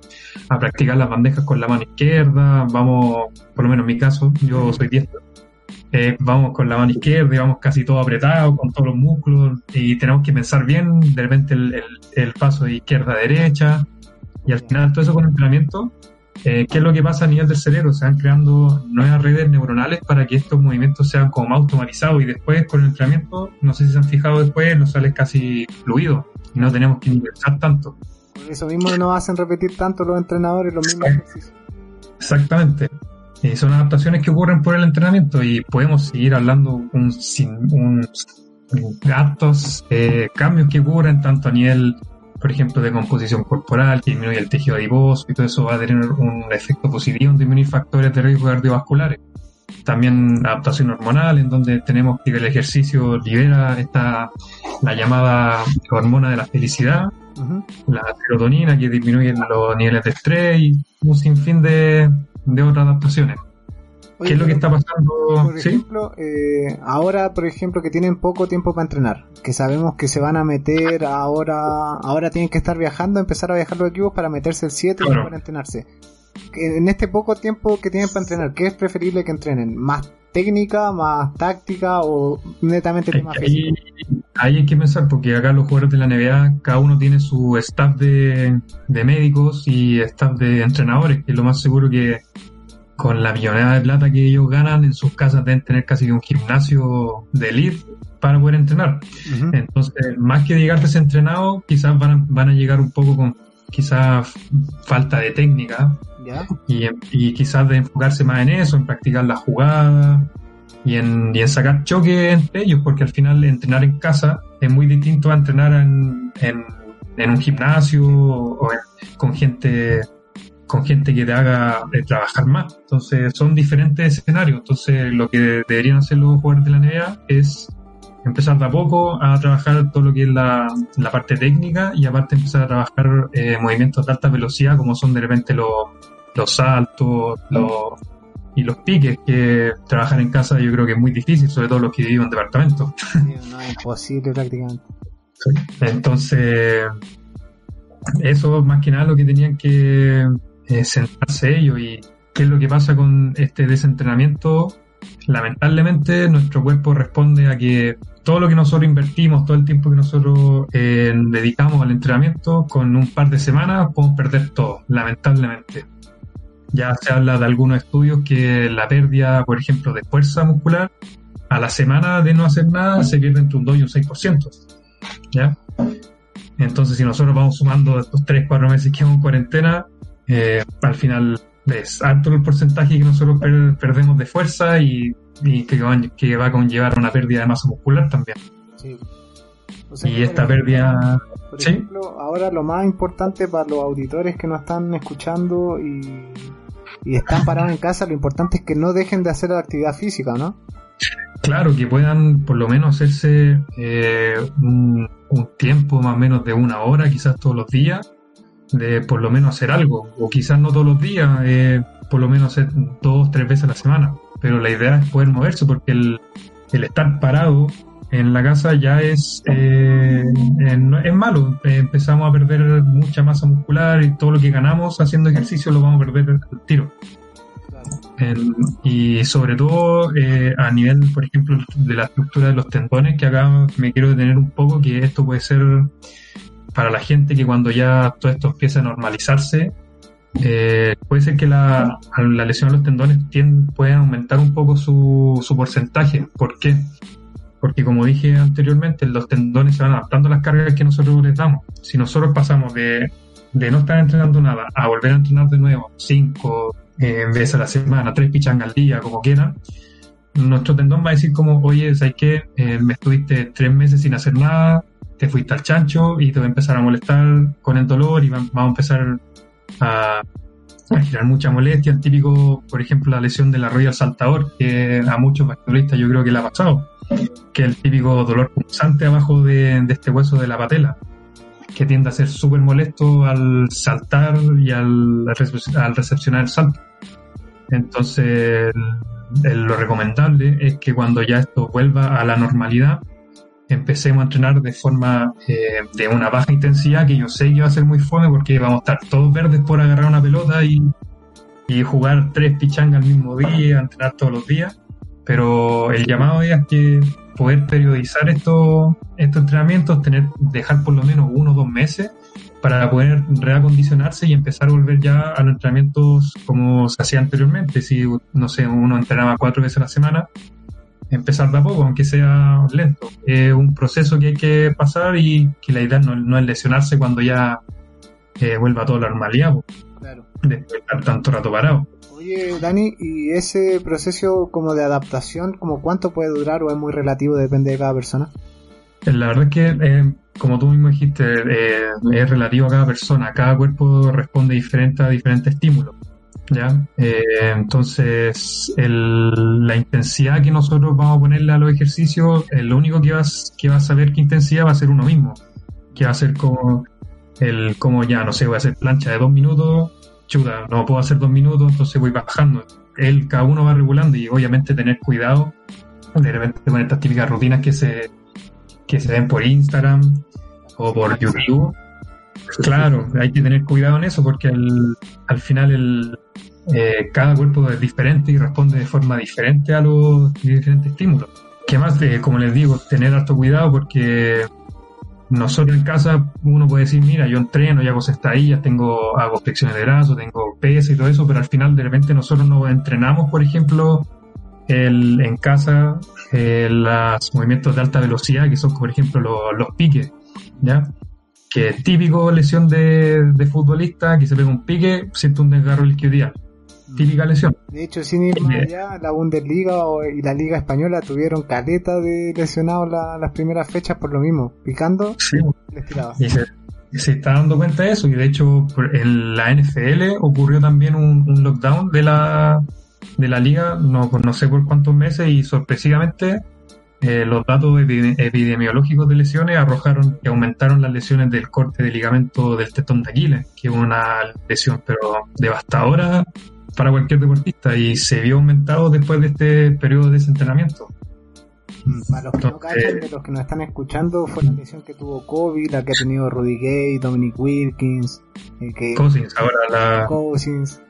a, practicar las bandejas con la mano izquierda, vamos, por lo menos en mi caso, yo soy diestro, eh, vamos con la mano izquierda y vamos casi todo apretado, con todos los músculos, y tenemos que pensar bien, de repente el, el, el paso de izquierda a derecha, y al final todo eso con entrenamiento eh, ¿Qué es lo que pasa a nivel del cerebro? Se van creando nuevas redes neuronales para que estos movimientos sean como más automatizados y después con el entrenamiento, no sé si se han fijado después, nos sale casi fluido y no tenemos que ingresar tanto. Por eso mismo nos hacen repetir tanto los entrenadores los mismos ejercicios. Exactamente. Y son adaptaciones que ocurren por el entrenamiento y podemos seguir hablando un, sin, un, gastos, eh, cambios que ocurren tanto a nivel por ejemplo, de composición corporal, que disminuye el tejido adiposo y todo eso va a tener un efecto positivo en disminuir factores de riesgo cardiovasculares. También adaptación hormonal, en donde tenemos que el ejercicio libera esta, la llamada hormona de la felicidad, uh -huh. la serotonina, que disminuye los niveles de estrés y un sinfín de, de otras adaptaciones. Oye, ¿Qué es lo que está pasando? Por ejemplo, ¿Sí? eh, ahora, por ejemplo, que tienen poco tiempo para entrenar, que sabemos que se van a meter ahora, ahora tienen que estar viajando, empezar a viajar los equipos para meterse el 7 claro. y para entrenarse. En este poco tiempo que tienen para entrenar, ¿qué es preferible que entrenen? ¿Más técnica, más táctica o netamente tema ahí, hay que pensar, porque acá los jugadores de la NBA, cada uno tiene su staff de, de médicos y staff de entrenadores, que lo más seguro que con la millonada de plata que ellos ganan en sus casas deben tener casi un gimnasio de elite para poder entrenar. Uh -huh. Entonces, más que llegar desentrenado, quizás van a, van a llegar un poco con quizás falta de técnica ¿Ya? y, y, quizás de enfocarse más en eso, en practicar la jugada y en, y en sacar choque entre ellos, porque al final entrenar en casa es muy distinto a entrenar en, en, en un gimnasio o en, con gente con gente que te haga eh, trabajar más. Entonces son diferentes escenarios. Entonces lo que deberían hacer los jugadores de la NBA es empezar de a poco a trabajar todo lo que es la, la parte técnica y aparte empezar a trabajar eh, movimientos de alta velocidad como son de repente los, los saltos los, y los piques que trabajar en casa yo creo que es muy difícil, sobre todo los que viven en departamentos. Sí, no, es imposible prácticamente. Entonces, eso más que nada lo que tenían que eh, centrarse ellos y qué es lo que pasa con este desentrenamiento. Lamentablemente nuestro cuerpo responde a que todo lo que nosotros invertimos, todo el tiempo que nosotros eh, dedicamos al entrenamiento, con un par de semanas podemos perder todo, lamentablemente. Ya se habla de algunos estudios que la pérdida, por ejemplo, de fuerza muscular, a la semana de no hacer nada se pierde entre un 2 y un 6%. ¿Ya? Entonces, si nosotros vamos sumando estos 3, 4 meses que hemos en cuarentena, eh, al final es alto el porcentaje que nosotros per perdemos de fuerza y y que, va- que va a conllevar una pérdida de masa muscular también. Sí. O sea Y esta por ejemplo, pérdida, ¿Sí? ahora lo más importante para los auditores que nos están escuchando y, y están parados en casa, lo importante es que no dejen de hacer la actividad física, ¿no? claro, que puedan por lo menos hacerse eh, un, un tiempo más o menos de una hora, quizás todos los días, de por lo menos hacer algo, o quizás no todos los días, eh, por lo menos hacer dos, tres veces a la semana. Pero la idea es poder moverse porque el, el estar parado en la casa ya es, eh, no- es malo. Empezamos a perder mucha masa muscular y todo lo que ganamos haciendo ejercicio lo vamos a perder al tiro. En- y sobre todo eh, a nivel, por ejemplo, de la estructura de los tendones, que acá me quiero detener un poco, que esto puede ser para la gente que cuando ya todo esto empieza a normalizarse, eh, puede ser que la, la lesión de los tendones pueda aumentar un poco su, su porcentaje. ¿Por qué? Porque como dije anteriormente, los tendones se van adaptando a las cargas que nosotros les damos. Si nosotros pasamos de, de no estar entrenando nada a volver a entrenar de nuevo, cinco eh, veces a la semana, tres pichangas al día, como quieran, nuestro tendón va a decir como, oye, ¿sabes qué? Eh, me estuviste tres meses sin hacer nada, te fuiste al chancho y te va a empezar a molestar con el dolor y va- vamos a empezar a, a generar mucha molestia. El típico, por ejemplo, la lesión del arroyo al saltador, que a muchos basquetbolistas yo creo que le ha pasado, que el típico dolor pulsante abajo de, de este hueso de la patela, que tiende a ser súper molesto al saltar y al, al recepcionar el salto. Entonces, lo recomendable es que cuando ya esto vuelva a la normalidad, empecemos a entrenar de forma eh, de una baja intensidad, que yo sé que va a ser muy fome porque vamos a estar todos verdes por agarrar una pelota y, y jugar tres pichangas al mismo día, entrenar todos los días. Pero el llamado es que poder periodizar estos, estos entrenamientos, tener, dejar por lo menos uno o dos meses para poder reacondicionarse y empezar a volver ya a los entrenamientos como se hacía anteriormente. Si, no sé, uno entrenaba cuatro veces a la semana, empezar de a poco, aunque sea lento. Es un proceso que hay que pasar y que la idea no, no es lesionarse cuando ya eh, vuelva a toda la normalidad, Claro. después de estar tanto rato parado. Oye, Dani, ¿y ese proceso como de adaptación, como cuánto puede durar o es muy relativo, depende de cada persona? La verdad es que, eh, como tú mismo dijiste, eh, es relativo a cada persona. Cada cuerpo responde diferente a diferentes estímulos. ¿Ya? Eh, entonces, el- la intensidad que nosotros vamos a ponerle a los ejercicios, eh, lo único que vas, que va a saber qué intensidad va a ser uno mismo. Que va a ser como, el, como ya, no sé, voy a hacer plancha de dos minutos, chuta, no puedo hacer dos minutos, entonces voy bajando. Él, cada uno va regulando y obviamente tener cuidado de repente con estas típicas rutinas que se, que se ven por Instagram o por YouTube. Claro, hay que tener cuidado en eso porque al, al final el, eh, cada cuerpo es diferente y responde de forma diferente a los diferentes estímulos. Que más, de, como les digo, tener harto cuidado porque nosotros en casa uno puede decir, mira, yo entreno y hago sentadillas, tengo, hago flexiones de brazo, tengo peso y todo eso, pero al final de repente nosotros nos entrenamos, por ejemplo, el, en casa eh, los movimientos de alta velocidad, que son, por ejemplo, los piques, ¿ya? Que es típico lesión de, de futbolista, que se pega un pique, siente un desgarro isquiotibial. Típica lesión. De hecho, sin ir más allá, la Bundesliga y la Liga Española tuvieron caleta de lesionados la- las primeras fechas por lo mismo, picando, Sí. les tiraba. Y se, se está dando cuenta de eso. Y de hecho, en la NFL ocurrió también un, un lockdown de la, de la liga, no, no sé por cuántos meses, y sorpresivamente eh, los datos epi- epidemiológicos de lesiones arrojaron que aumentaron las lesiones del corte de ligamento del tetón de Aquiles, que es una lesión pero devastadora para cualquier deportista y se vio aumentado después de este periodo de desentrenamiento. Para los que no cachan, de los que nos están escuchando, fue la lesión que tuvo Kobe, la que ha tenido Rudy Gay, Dominic Wilkins, eh, que Cousins, ahora la, Cousins,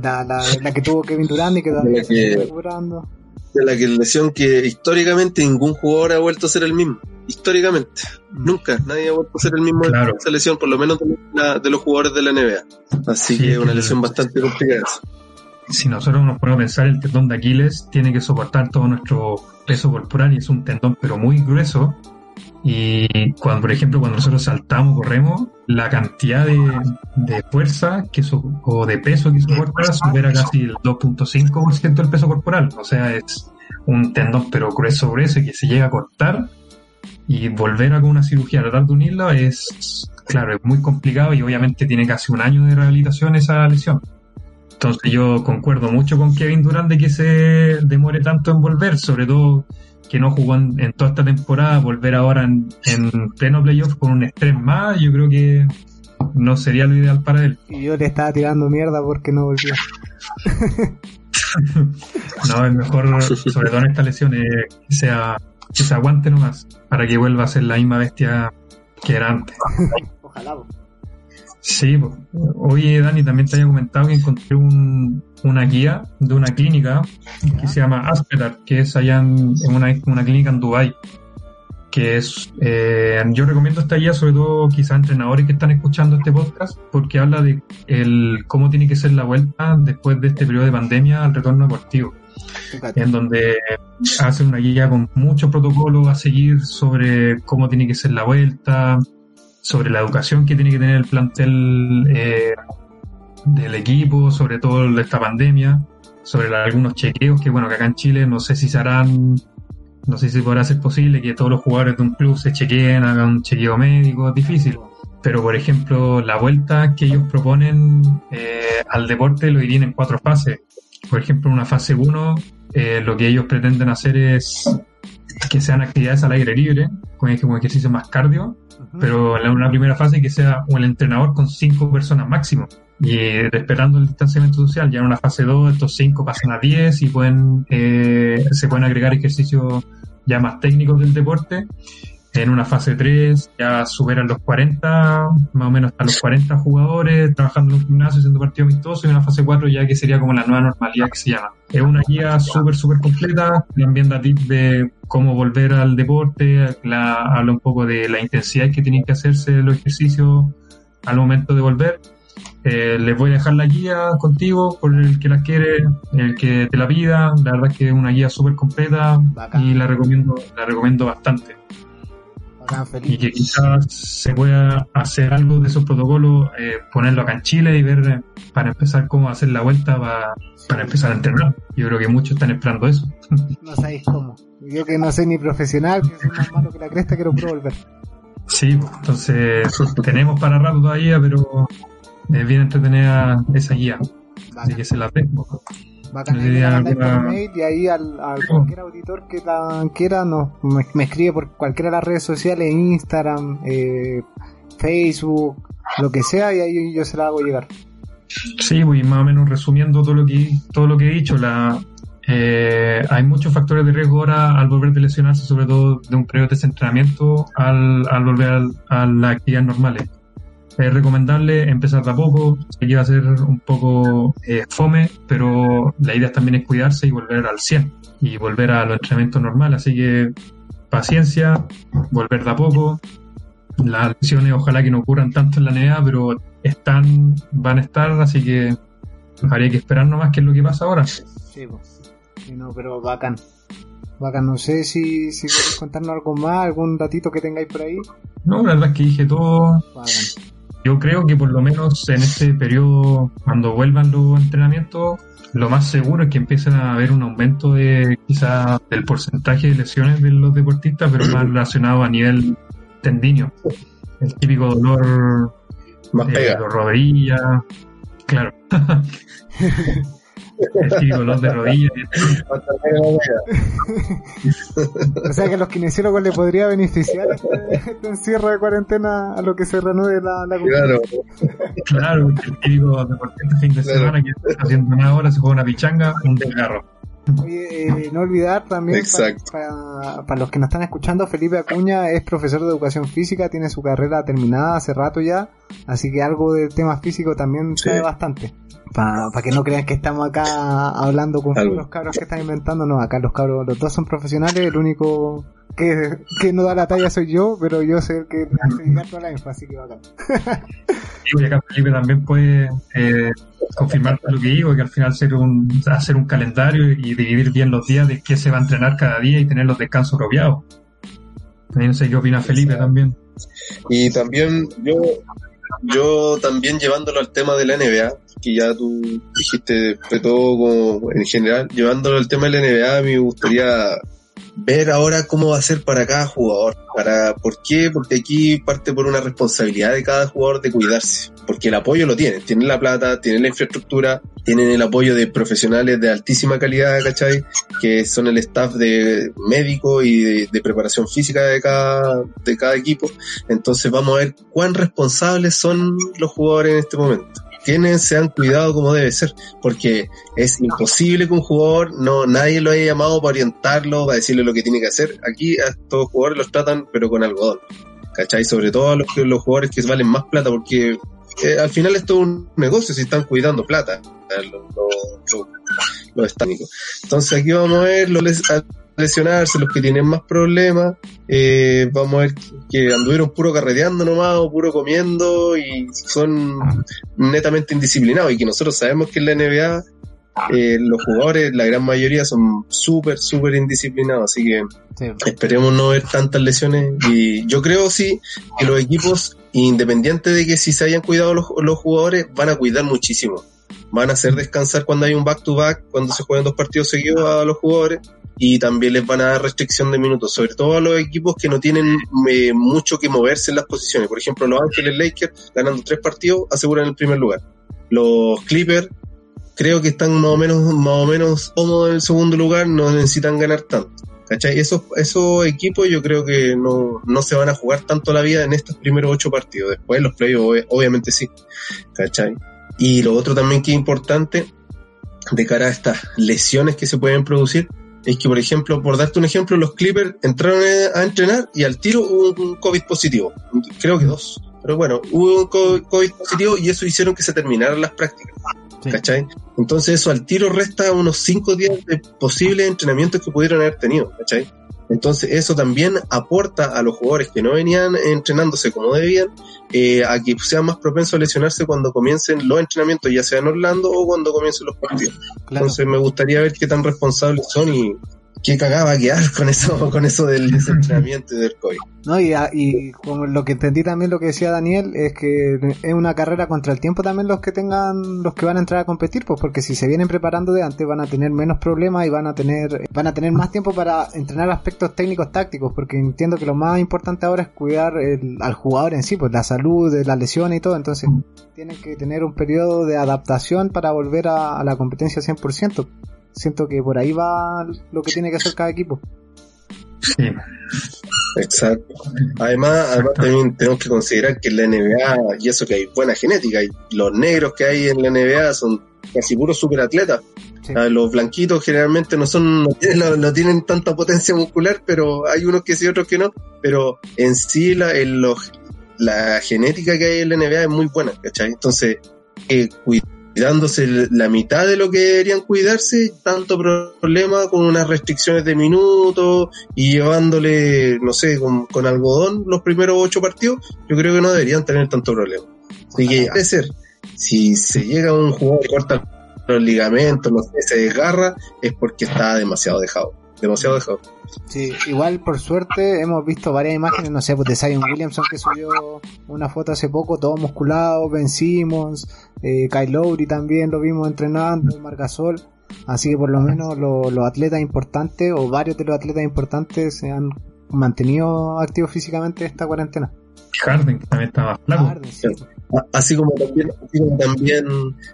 la, la, la que tuvo Kevin Durant y que todavía se que- está recuperando. De la que lesión que históricamente ningún jugador ha vuelto a ser el mismo. Históricamente. Nunca. Nadie ha vuelto a ser el mismo de Claro. esa lesión, por lo menos de, la- de los jugadores de la NBA. Así Sí, que es una lesión bastante complicada. si nosotros nos ponemos a pensar, el tendón de Aquiles tiene que soportar todo nuestro peso corporal y es un tendón pero muy grueso. Y cuando, por ejemplo, cuando nosotros saltamos, corremos, la cantidad de, de fuerza que so- o de peso que soporta supera casi el 2.5% del peso corporal. O sea, es un tendón pero grueso grueso que se llega a cortar y volver a con una cirugía tratar de unirlo es, claro, es muy complicado y obviamente tiene casi un año de rehabilitación esa lesión. Entonces yo concuerdo mucho con Kevin Durant de que se demore tanto en volver, sobre todo que no jugó en, toda esta temporada, volver ahora en, en pleno playoff con un estrés más, yo creo que no sería lo ideal para él. Y yo le estaba tirando mierda porque no volvió. no, es mejor, sobre todo en esta lesión, que, sea, que se aguante nomás, para que vuelva a ser la misma bestia que era antes. Ojalá. Sí, oye Dani, también te había comentado que encontré un, una guía de una clínica que se llama Aspetar, que es allá en, una, una, clínica en Dubai que es, eh, yo recomiendo esta guía sobre todo quizá entrenadores que están escuchando este podcast porque habla de el, cómo tiene que ser la vuelta después de este periodo de pandemia al retorno deportivo. En donde hace una guía con muchos protocolos a seguir sobre cómo tiene que ser la vuelta, sobre la educación que tiene que tener el plantel eh, del equipo, sobre todo esta pandemia, sobre algunos chequeos que bueno, que acá en Chile no sé si se harán no sé si podrá ser posible que todos los jugadores de un club se chequeen, hagan un chequeo médico, es difícil. Pero, por ejemplo, la vuelta que ellos proponen eh, al deporte lo irían en cuatro fases. Por ejemplo, en una fase 1, eh, lo que ellos pretenden hacer es que sean actividades al aire libre, con ejercicio más cardio, pero en una primera fase que sea un entrenador con cinco personas máximo y respetando el distanciamiento social. Ya en una fase 2 estos 5 pasan a 10 y pueden eh, se pueden agregar ejercicios ya más técnicos del deporte. En una fase 3 ya superan los 40, más o menos a los 40 jugadores trabajando en un gimnasio, haciendo partido amistoso. Y en una fase 4 ya que sería como la nueva normalidad que se llama. Es una guía súper, súper completa. También da tips de cómo volver al deporte. La, habla un poco de la intensidad que tienen que hacerse los ejercicios al momento de volver eh, les voy a dejar la guía contigo por el que la quiere, el que te la pida. La verdad es que es una guía súper completa y la recomiendo, la recomiendo bastante. Y que quizás se pueda hacer algo de esos protocolos, eh, ponerlo acá en Chile y ver para empezar cómo hacer la vuelta para, empezar a entrenar. Yo creo que muchos están esperando eso. No sabéis cómo. Yo que no soy ni profesional, que soy más malo que la cresta, quiero volver. Sí, pues, entonces tenemos para rato todavía, pero es bien entretenida esa guía. Así que se la tengo. Bacán, mail y ahí al, cualquier auditor que la quiera nos, me, escribe por cualquiera de las redes sociales, Instagram, eh, Facebook, lo que sea, y ahí yo se la hago llegar. Sí, pues más o menos resumiendo todo lo que todo lo que he dicho, la, eh, hay muchos factores de riesgo ahora al volver de lesionarse, sobre todo de un periodo de desentrenamiento al, al volver a las actividades normales es recomendable empezar de a poco, que va a ser un poco eh, fome, pero la idea también es cuidarse y volver al 100 y volver a los entrenamientos normales, así que paciencia, volver de a poco. Las lesiones ojalá que no ocurran tanto en la NBA, pero están, van a estar, así que habría que esperar nomás qué es lo que pasa ahora. Sí, pues. no, pero bacán. Bacán, no sé si, si quieres contarnos algo más, algún datito que tengáis por ahí. No, la verdad es que dije todo. Bacán. Yo creo que por lo menos en este periodo, cuando vuelvan los entrenamientos, lo más seguro es que empiecen a haber un aumento de quizá del porcentaje de lesiones de los deportistas, pero más relacionado a nivel tendinio. El típico dolor de rodillas, claro. dolor de rodillas. o sea que a los kinesiólogos le podría beneficiar este, este, encierro de cuarentena a lo que se reanude la, la Claro, claro, el típico deportista fin de semana que está haciendo una hora, se juega una pichanga, un desgarro. Oye, eh, no olvidar también para, para, los que nos están escuchando, Felipe Acuña es profesor de educación física, tiene su carrera terminada hace rato ya, así que algo de tema físico también sabe bastante. Para que no crean que estamos acá hablando con los cabros que están inventando, no, acá los cabros, los dos son profesionales, el único que, que no da la talla soy yo, pero yo sé el que hace llegar toda la info, así que bacán. y acá Felipe también puede eh, confirmar lo que digo, que al final hacer un, hacer un calendario y dividir bien los días de qué se va a entrenar cada día y tener los descansos apropiados. También no sé qué opina Felipe también. Y también yo yo también llevándolo al tema de la NBA, que ya tú dijiste de todo como en general, llevándolo al tema de la NBA, me gustaría ver ahora cómo va a ser para cada jugador. Para, ¿Por qué? Porque aquí parte por una responsabilidad de cada jugador de cuidarse. Porque el apoyo lo tienen. Tienen la plata, tienen la infraestructura, tienen el apoyo de profesionales de altísima calidad, ¿cachai? Que son el staff de médico y de, preparación física de cada, de cada equipo. Entonces vamos a ver cuán responsables son los jugadores en este momento quienes se han cuidado como debe ser, porque es imposible que un jugador, no, nadie lo haya llamado para orientarlo, para decirle lo que tiene que hacer. Aquí a estos jugadores los tratan, pero con algodón. ¿Cachai? Sobre todo a los, los jugadores que valen más plata, porque eh, al final esto es un negocio si están cuidando plata, los, Entonces aquí vamos a ver los, lesionarse, los que tienen más problemas, eh, vamos a ver que anduvieron puro carreteando nomás o puro comiendo y son netamente indisciplinados y que nosotros sabemos que en la NBA eh, los jugadores, la gran mayoría son súper, súper indisciplinados, así que esperemos no ver tantas lesiones y yo creo sí que los equipos, independientes de que si se hayan cuidado los, los jugadores, van a cuidar muchísimo. Van a hacer descansar cuando hay un back-to-back, -back, cuando se juegan dos partidos seguidos a los jugadores y también les van a dar restricción de minutos, sobre todo a los equipos que no tienen eh, mucho que moverse en las posiciones. Por ejemplo, los Ángeles Lakers, ganando tres partidos, aseguran el primer lugar. Los Clippers, creo que están más o menos, más o menos cómodos en el segundo lugar, no necesitan ganar tanto. ¿Cachai? Esos, esos equipos yo creo que no, no se van a jugar tanto la vida en estos primeros ocho partidos. Después los playoffs obviamente sí. ¿Cachai? Y lo otro también que es importante de cara a estas lesiones que se pueden producir, es que, por ejemplo, por darte un ejemplo, los Clippers entraron a entrenar y al tiro hubo un COVID positivo. Creo que dos. Pero bueno, hubo un COVID positivo y eso hicieron que se terminaran las prácticas. ¿Cachai? Entonces eso al tiro resta unos cinco días de posibles entrenamientos que pudieron haber tenido. ¿Cachai? Entonces eso también aporta a los jugadores que no venían entrenándose como debían eh, a que sean más propensos a lesionarse cuando comiencen los entrenamientos, ya sea en Orlando o cuando comiencen los partidos. Entonces me gustaría ver qué tan responsables son y qué cagaba a quedar con eso, con eso del desentrenamiento y del COVID. No, y, y como lo que entendí también lo que decía Daniel es que es una carrera contra el tiempo también los que tengan, los que van a entrar a competir, pues porque si se vienen preparando de antes van a tener menos problemas y van a tener, van a tener más tiempo para entrenar aspectos técnicos tácticos, porque entiendo que lo más importante ahora es cuidar al jugador en sí, pues la salud, la lesión y todo, entonces tienen que tener un periodo de adaptación para volver a, a la competencia 100% siento que por ahí va lo que tiene que hacer cada equipo. Sí. Exacto. Además, además también tenemos que considerar que en la NBA, y eso que hay buena genética, y los negros que hay en la NBA son casi puros superatletas. Los blanquitos generalmente no son, no tienen, tanta potencia muscular, pero hay unos que sí, otros que no. Pero en sí la, en los, la genética que hay en la NBA es muy buena, ¿cachai? Entonces, eh, cuidándose la mitad de lo que deberían cuidarse, tanto problema con unas restricciones de minutos y llevándole, no sé, con, algodón los primeros ocho partidos, yo creo que no deberían tener tanto problema. Así que, a ser, si se llega a un jugador que corta los ligamentos, no sé, se desgarra, es porque está demasiado dejado demasiado dejado. Sí, igual por suerte hemos visto varias imágenes, no sé, pues de Zion Williamson que subió una foto hace poco, todo musculado, Ben Simmons, eh, Kyle Lowry también lo vimos entrenando, Margasol. Así que por lo menos los atletas importantes o varios de los atletas importantes se han mantenido activos físicamente esta cuarentena. Harden, que también estaba flaco. Así como también, así como también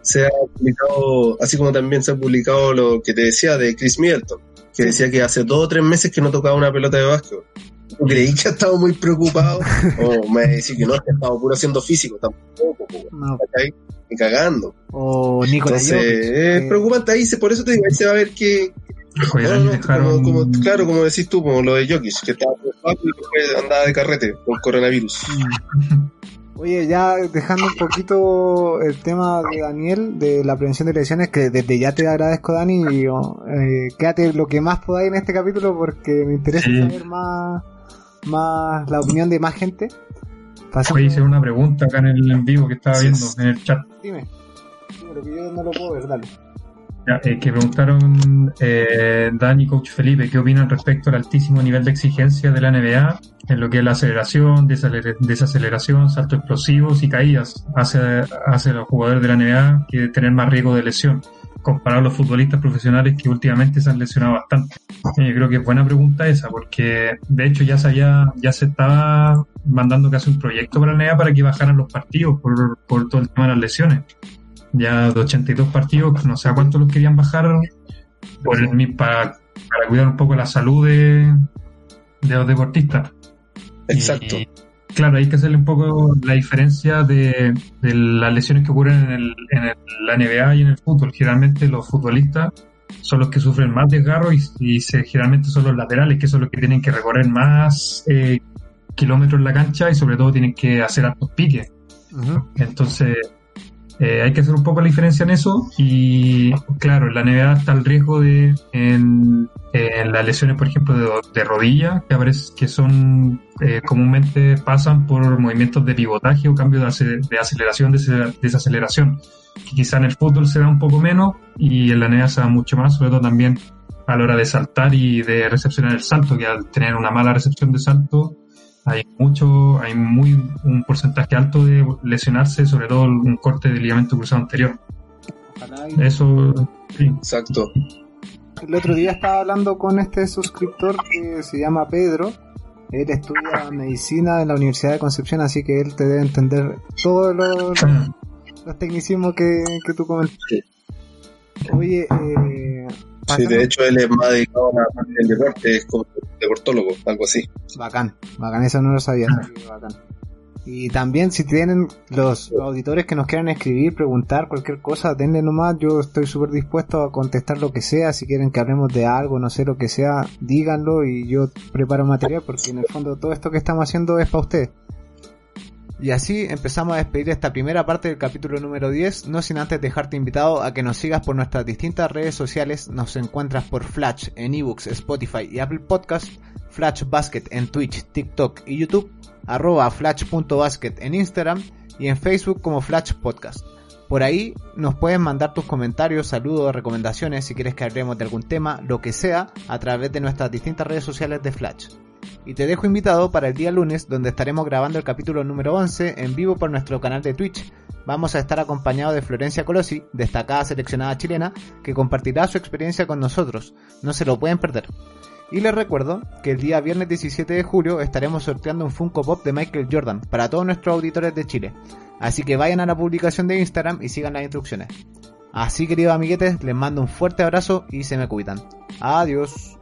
se ha publicado, así como también se ha publicado lo que te decía de Chris Middleton, que decía que hace dos o tres meses que no tocaba una pelota de básquet. Creí que ha estado muy preocupado. o me decía que no, que ha estado puro haciendo físico, tampoco, no. y cagando. O Nicolás Entonces, es preocupante ahí, por eso te digo, ahí se va a ver que. como, claro, como decís tú, como lo de Jokic, que estaba preocupado y después andaba de carrete por coronavirus. Oye, ya dejando un poquito el tema de Daniel, de la prevención de lesiones, que desde ya te agradezco, Dani, y eh, quédate lo que más podáis en este capítulo porque me interesa saber más, más la opinión de más gente. Voy a hice una pregunta acá en el en vivo que estaba viendo en el chat. Dime, dime, que yo no lo puedo ver, dale. Eh, que preguntaron eh, y Coach Felipe qué opinan respecto al altísimo nivel de exigencia de la NBA en lo que es la aceleración, desaceleración, saltos explosivos y caídas hace, hace los jugadores de la NBA que tener más riesgo de lesión comparado a los futbolistas profesionales que últimamente se han lesionado bastante. Yo creo que es buena pregunta esa, porque de hecho ya se había, ya se estaba mandando casi un proyecto para la NBA para que bajaran los partidos por, por todo el tema de las lesiones. Ya de 82 partidos, no sé a cuántos los querían bajar por el, para, para cuidar un poco la salud de, de los deportistas. Exacto. Claro, hay que hacerle un poco la diferencia de, las lesiones que ocurren en, el, en la NBA y en el fútbol. Generalmente los futbolistas son los que sufren más desgarro y, y se, generalmente son los laterales, que son los que tienen que recorrer más eh, kilómetros en la cancha y sobre todo tienen que hacer altos piques. Entonces, eh, hay que hacer un poco la diferencia en eso y claro, en la NBA está el riesgo de en, las lesiones, por ejemplo, de, de rodilla, que, aparece, que son eh, comúnmente pasan por movimientos de pivotaje o cambio de, aceleración, de desaceleración, que quizá en el fútbol se da un poco menos y en la NBA se da mucho más, sobre todo también a la hora de saltar y de recepcionar el salto, que al tener una mala recepción de salto, hay mucho, hay muy un porcentaje alto de lesionarse, sobre todo un corte de ligamento cruzado anterior. Eso, sí. Exacto. El otro día estaba hablando con este suscriptor que se llama Pedro. Él estudia medicina en la Universidad de Concepción, así que él te debe entender todos los, los tecnicismos que, que tú comentaste. Oye, eh, Sí, de hecho él es más dedicado al deporte, es como deportólogo, algo así. Bacán, bacán, eso no lo sabía. bacán. Y también si tienen los auditores que nos quieran escribir, preguntar cualquier cosa, denle nomás, yo estoy súper dispuesto a contestar lo que sea, si quieren que hablemos de algo, no sé lo que sea, díganlo y yo preparo material porque en el fondo todo esto que estamos haciendo es para ustedes. Y así empezamos a despedir esta primera parte del capítulo número 10, no sin antes dejarte invitado a que nos sigas por nuestras distintas redes sociales, nos encuentras por Flash en ebooks, Spotify y Apple Podcast, Flash Basket en Twitch, TikTok y YouTube, arroba flash.basket en Instagram y en Facebook como Flash Podcast. Por ahí nos pueden mandar tus comentarios, saludos, recomendaciones, si quieres que hablemos de algún tema, lo que sea, a través de nuestras distintas redes sociales de Flash y te dejo invitado para el día lunes donde estaremos grabando el capítulo número 11 en vivo por nuestro canal de Twitch. Vamos a estar acompañados de Florencia Colosi, destacada seleccionada chilena, que compartirá su experiencia con nosotros. No se lo pueden perder. Y les recuerdo que el día viernes 17 de julio estaremos sorteando un Funko Pop de Michael Jordan para todos nuestros auditores de Chile. Así que vayan a la publicación de Instagram y sigan las instrucciones. Así queridos amiguetes, les mando un fuerte abrazo y se me cuidan. Adiós.